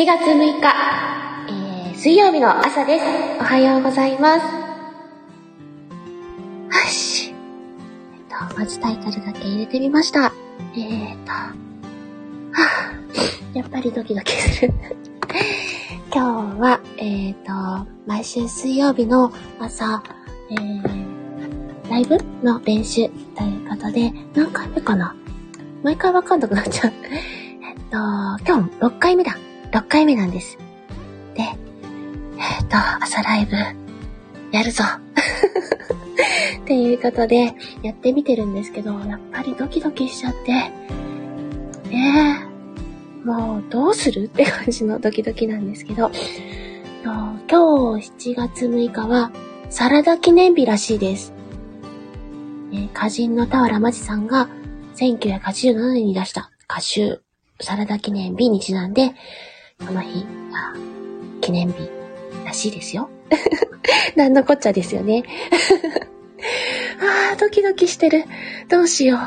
7月6日、えー、水曜日の朝です。おはようございます。はし。えっと、まずタイトルだけ入れてみました。えーと、はぁ、やっぱりドキドキする。今日は、えーと、毎週水曜日の朝、えー、ライブの練習ということで、何回目かな毎回わかんなくなっちゃう。えっと、今日6回目だ。6回目なんです。で、えっと、朝ライブ、やるぞ。っていうことで、やってみてるんですけど、やっぱりドキドキしちゃって、ねえ、もうどうするって感じのドキドキなんですけど、今日7月6日は、サラダ記念日らしいです。え歌人の田原真知さんが1987年に出した歌集、サラダ記念日にちなんで、この日が記念日らしいですよ。なんのこっちゃですよね。あー、ドキドキしてる。どうしよう。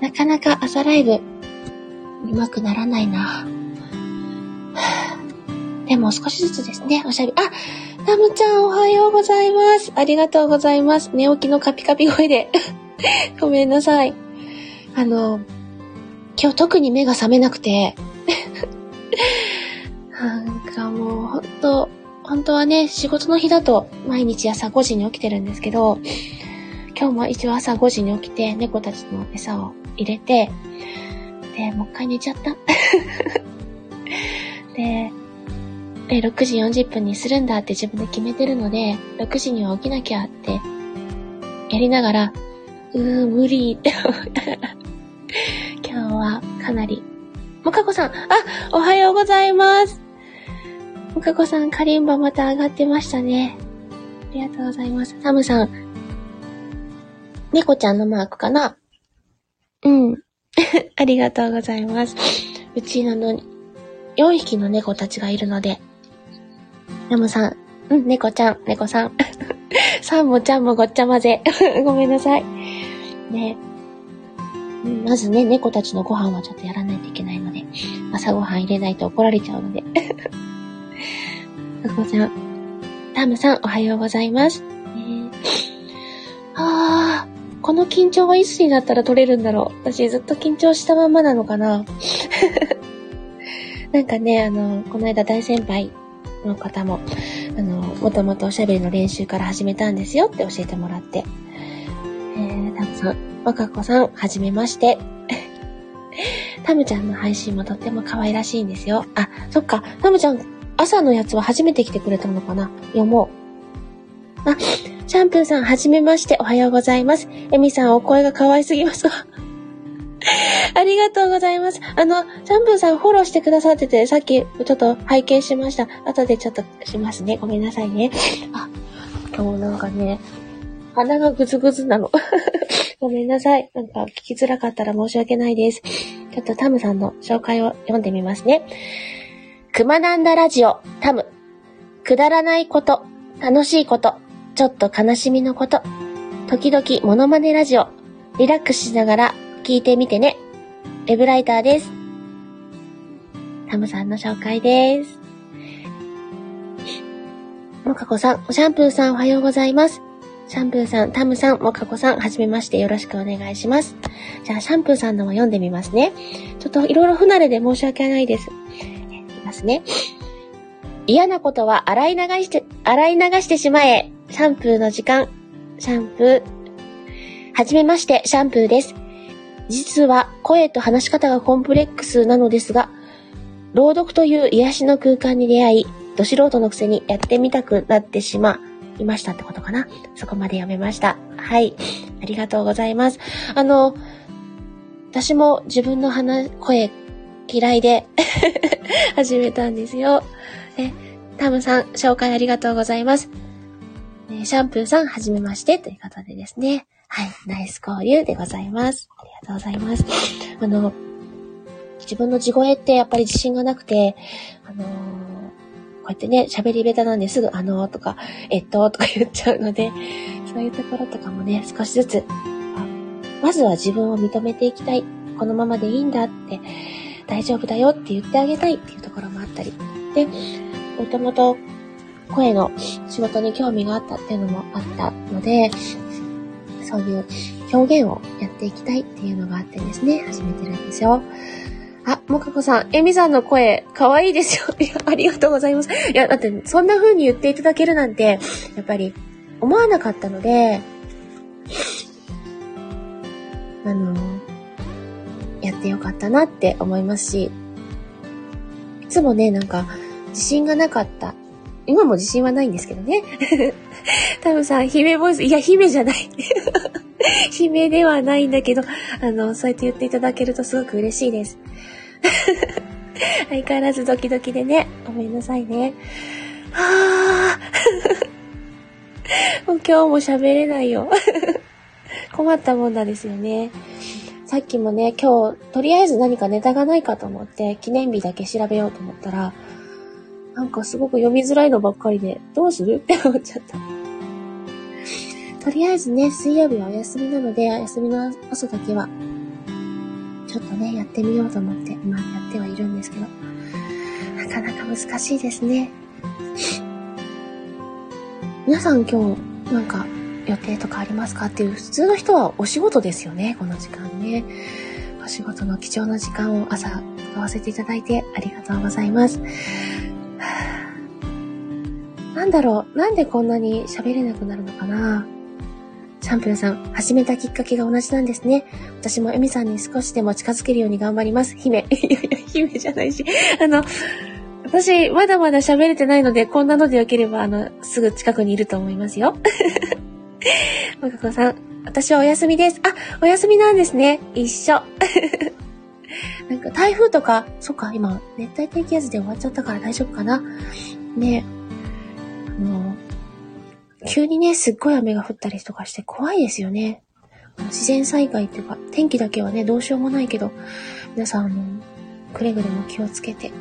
なかなか朝ライブ、上手くならないな。でも少しずつですね、おしゃべり。あ、ラムちゃんおはようございます。ありがとうございます。寝起きのカピカピ声で。ごめんなさい。あの、今日特に目が覚めなくて。なんかもう、ほんと、本当はね、仕事の日だと毎日朝5時に起きてるんですけど、今日も一応朝5時に起きて猫たちの餌を入れて、で、もう一回寝ちゃった。で、で、6時40分にするんだって自分で決めてるので、6時には起きなきゃって、やりながら、うー、無理って、今日はかなり、もかこさん、あ、おはようございます。もかこさん、カリンバまた上がってましたね。ありがとうございます。サムさん、猫ちゃんのマークかな？うん。ありがとうございます。うちあのに、4匹の猫たちがいるので、ヤムさん、うん、猫ちゃん、猫さん。サンもちゃんもごっちゃ混ぜ。ごめんなさい。ねまずね、猫たちのご飯はちょっとやらないといけないので、朝ごはん入れないと怒られちゃうので。猫ちゃん、タムさん、おはようございます。ねあー、この緊張はいつになったら取れるんだろう。私ずっと緊張したままなのかな。なんかね、あの、この間大先輩の方も、あの、もともとおしゃべりの練習から始めたんですよって教えてもらって。えー、タムさん、若子さん、はじめまして。タムちゃんの配信もとっても可愛らしいんですよ。あ、そっか、タムちゃん、朝のやつは初めて来てくれたのかな？読もう。あ、シャンプーさん、はじめまして、おはようございます。エミさん、お声が可愛すぎます。ありがとうございます。あの、シャンプーさんフォローしてくださってて、さっきちょっと拝見しました。後でちょっとしますね。ごめんなさいね。あ、もうなんかね、鼻がぐずぐずなの。ごめんなさい。なんか聞きづらかったら申し訳ないです。ちょっとタムさんの紹介を読んでみますね。くまなんだラジオ、タム。くだらないこと、楽しいこと、ちょっと悲しみのこと、時々モノマネラジオ、リラックスしながら聞いてみてね。ウェブライターです。タムさんの紹介です。もかこさん、シャンプーさんおはようございます。シャンプーさん、タムさん、もかこさん、はじめましてよろしくお願いします。じゃあ、シャンプーさんのも読んでみますね。ちょっといろいろ不慣れで申し訳ないです。いますね。嫌なことは洗い流して、洗い流してしまえ。シャンプーの時間。シャンプー。はじめまして、シャンプーです。実は声と話し方がコンプレックスなのですが、朗読という癒しの空間に出会い、ど素人のくせにやってみたくなってしまういましたってことかな。そこまで読めました。はい。ありがとうございます。あの、私も自分の話、声嫌いで 始めたんですよ。え、タムさん、紹介ありがとうございます。えシャンプーさん、はじめまして、ということでですね。はい、ナイス交流でございます。ありがとうございます。あの、自分の地声ってやっぱり自信がなくて、あのーこうやってね、喋り下手なんですぐ、あのーとか、えっと、とか言っちゃうので、そういうところとかもね、少しずつ、まずは自分を認めていきたい。このままでいいんだって、大丈夫だよって言ってあげたいっていうところもあったり。で、もともと声の仕事に興味があったっていうのもあったので、そういう表現をやっていきたいっていうのがあってですね、始めてるんですよ。あ、もかこさん、えみさんの声、かわいいですよ。いや、ありがとうございます。いや、だって、そんな風に言っていただけるなんて、やっぱり、思わなかったので、あの、やってよかったなって思いますし、いつもね、なんか、自信がなかった。今も自信はないんですけどね。タムさん、姫ボイス、いや、姫じゃない。姫ではないんだけど、あの、そうやって言っていただけるとすごく嬉しいです。相変わらずドキドキでね、ごめんなさいね。はぁ もう今日も喋れないよ。困ったもんなんですよね。さっきもね、今日、とりあえず何かネタがないかと思って、記念日だけ調べようと思ったら、なんかすごく読みづらいのばっかりで、どうする？って思っちゃった。とりあえずね、水曜日はお休みなので、休みの朝だけは、ちょっとね、やってみようと思って、今やってはいるんですけど、なかなか難しいですね。皆さん今日、なんか、予定とかありますかっていう、普通の人はお仕事ですよね、この時間ね。お仕事の貴重な時間を朝使わせていただいてありがとうございます。なんだろう、なんでこんなに喋れなくなるのかなシャンプーさん、始めたきっかけが同じなんですね。私もエミさんに少しでも近づけるように頑張ります。姫。いやいや、姫じゃないし。あの、私、まだまだ喋れてないので、こんなのでよければ、あの、すぐ近くにいると思いますよ。まかこさん、私はお休みです。あ、お休みなんですね。一緒。なんか台風とか、そっか、今、熱帯低気圧で終わっちゃったから大丈夫かな。ねあの、急にね、すっごい雨が降ったりとかして怖いですよね。自然災害っていうか、天気だけはね、どうしようもないけど、皆さん、あの、くれぐれも気をつけてく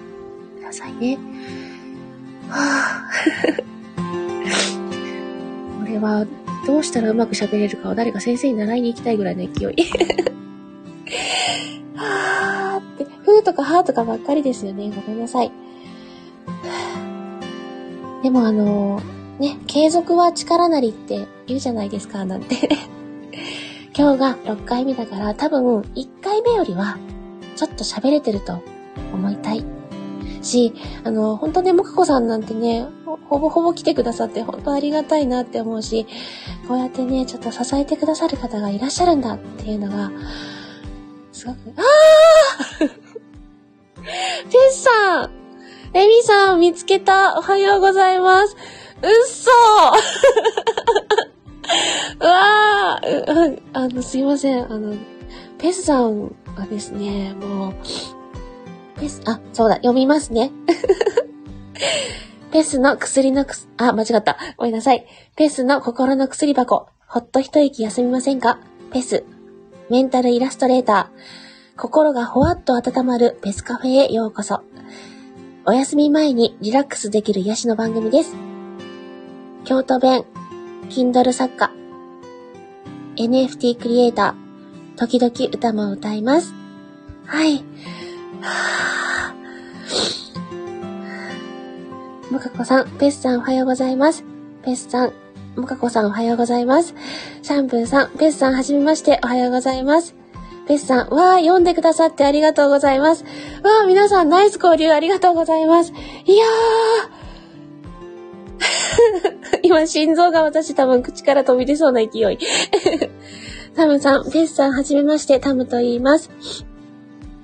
ださいね。はぁ、これは、どうしたらうまく喋れるかを誰か先生に習いに行きたいぐらいの勢い。はーって、ふーとかはーとかばっかりですよね。ごめんなさい。でもあのー、ね、継続は力なりって言うじゃないですか、なんて。今日が6回目だから多分1回目よりはちょっと喋れてると思いたい。し、あの、本当ね、もかこさんなんてね、ほぼほぼ来てくださって本当ありがたいなって思うし、こうやってね、ちょっと支えてくださる方がいらっしゃるんだっていうのが、すごく、あー ペッさんエミさん見つけたおはようございますうっそうわーあの、すいません。あの、ペスさんはですね、もう、ペス、あ、そうだ、読みますね。ペスの薬のくす、あ、間違った。ごめんなさい。ペスの心の薬箱。ほっと一息休みませんか？ペス。メンタルイラストレーター。心がほわっと温まるペスカフェへようこそ。お休み前にリラックスできる癒しの番組です。京都弁、Kindle 作家、NFT クリエイター、時々歌も歌います。はい。はぁ。もかこさん、ペスさんおはようございます。ペスさん、もかこさんおはようございます。シャンプーさん、ペスさんはじめましておはようございます。ペスさん、わー、読んでくださってありがとうございます。わー、皆さんナイス交流ありがとうございます。いやー。今、心臓が私多分口から飛び出そうな勢い。タムさん、ペスさん、はじめまして、タムと言います。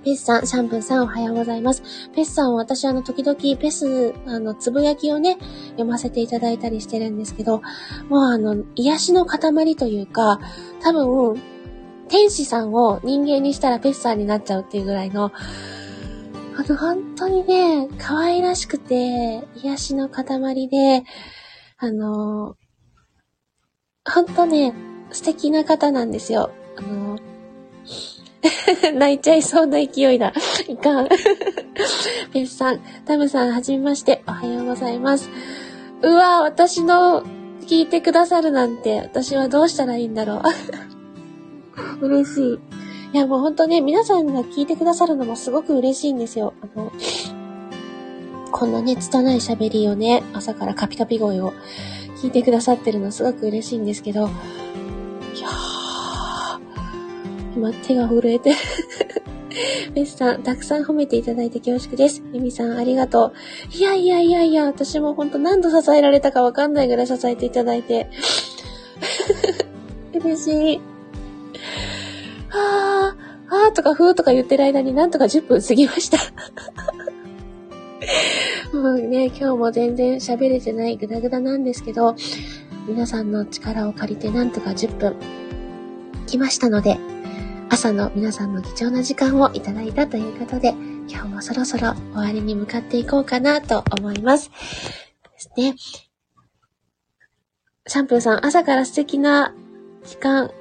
ペスさん、シャンプーさんおはようございます。ペスさんは私あの時々ペス、あの、つぶやきをね、読ませていただいたりしてるんですけど、もうあの、癒しの塊というか、多分、天使さんを人間にしたらペスさんになっちゃうっていうぐらいの、あの、本当にね、可愛らしくて、癒しの塊で、あの、本当ね、素敵な方なんですよ。あの、泣いちゃいそうな勢いだ。いかん。ペスさん、タムさん、はじめまして。おはようございます。うわ私の聞いてくださるなんて、私はどうしたらいいんだろう。嬉しい。いや、もうほんとね、皆さんが聞いてくださるのもすごく嬉しいんですよ。あの、こんなね、拙い喋りをね、朝からカピカピ声を聞いてくださってるのすごく嬉しいんですけど、いやー、今手が震えて ベスさん、たくさん褒めていただいて恐縮です。エミさん、ありがとう。いやいやいやいや、私もほんと何度支えられたかわかんないぐらい支えていただいて。嬉しい。あー、あーとかふーとか言ってる間になんとか10分過ぎました。もうね、今日も全然喋れてないグダグダなんですけど、皆さんの力を借りてなんとか10分来ましたので、朝の皆さんの貴重な時間をいただいたということで、今日もそろそろ終わりに向かっていこうかなと思います。ですね。シャンプーさん、朝から素敵な時間、ん？な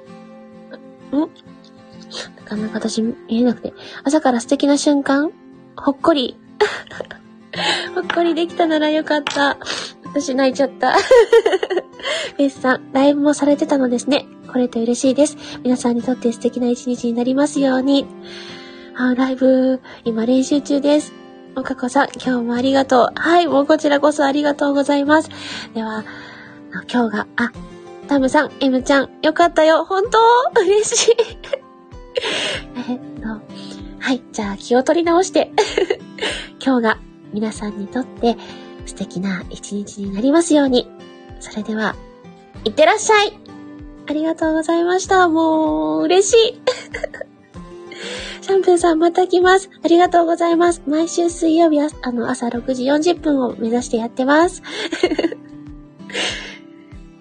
かなか私見えなくて。朝から素敵な瞬間？ほっこり。ほ っこりできたならよかった。私泣いちゃった。ベスさん、ライブもされてたのですね。これと嬉しいです。皆さんにとって素敵な一日になりますように。あ、ライブ、今練習中です。おかこさん、今日もありがとう。はい、もうこちらこそありがとうございます。では、今日が、あ、タムさん、エムちゃん、よかったよ。本当？嬉しい。えっと、はい、じゃあ気を取り直して。今日が皆さんにとって素敵な一日になりますように。それでは、いってらっしゃいありがとうございました。もう、嬉しい。シャンプーさんまた来ます。ありがとうございます。毎週水曜日あの朝6時40分を目指してやってます。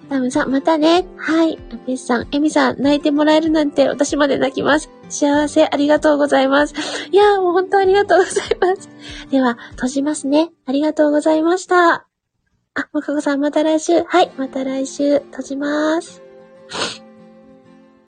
タムさん、またね。はい。アペスさん、エミさん、泣いてもらえるなんて私まで泣きます。幸せ、ありがとうございます。いやー、もう本当ありがとうございます。では、閉じますね。ありがとうございました。あ、もかこさん、また来週。はい、また来週、閉じます。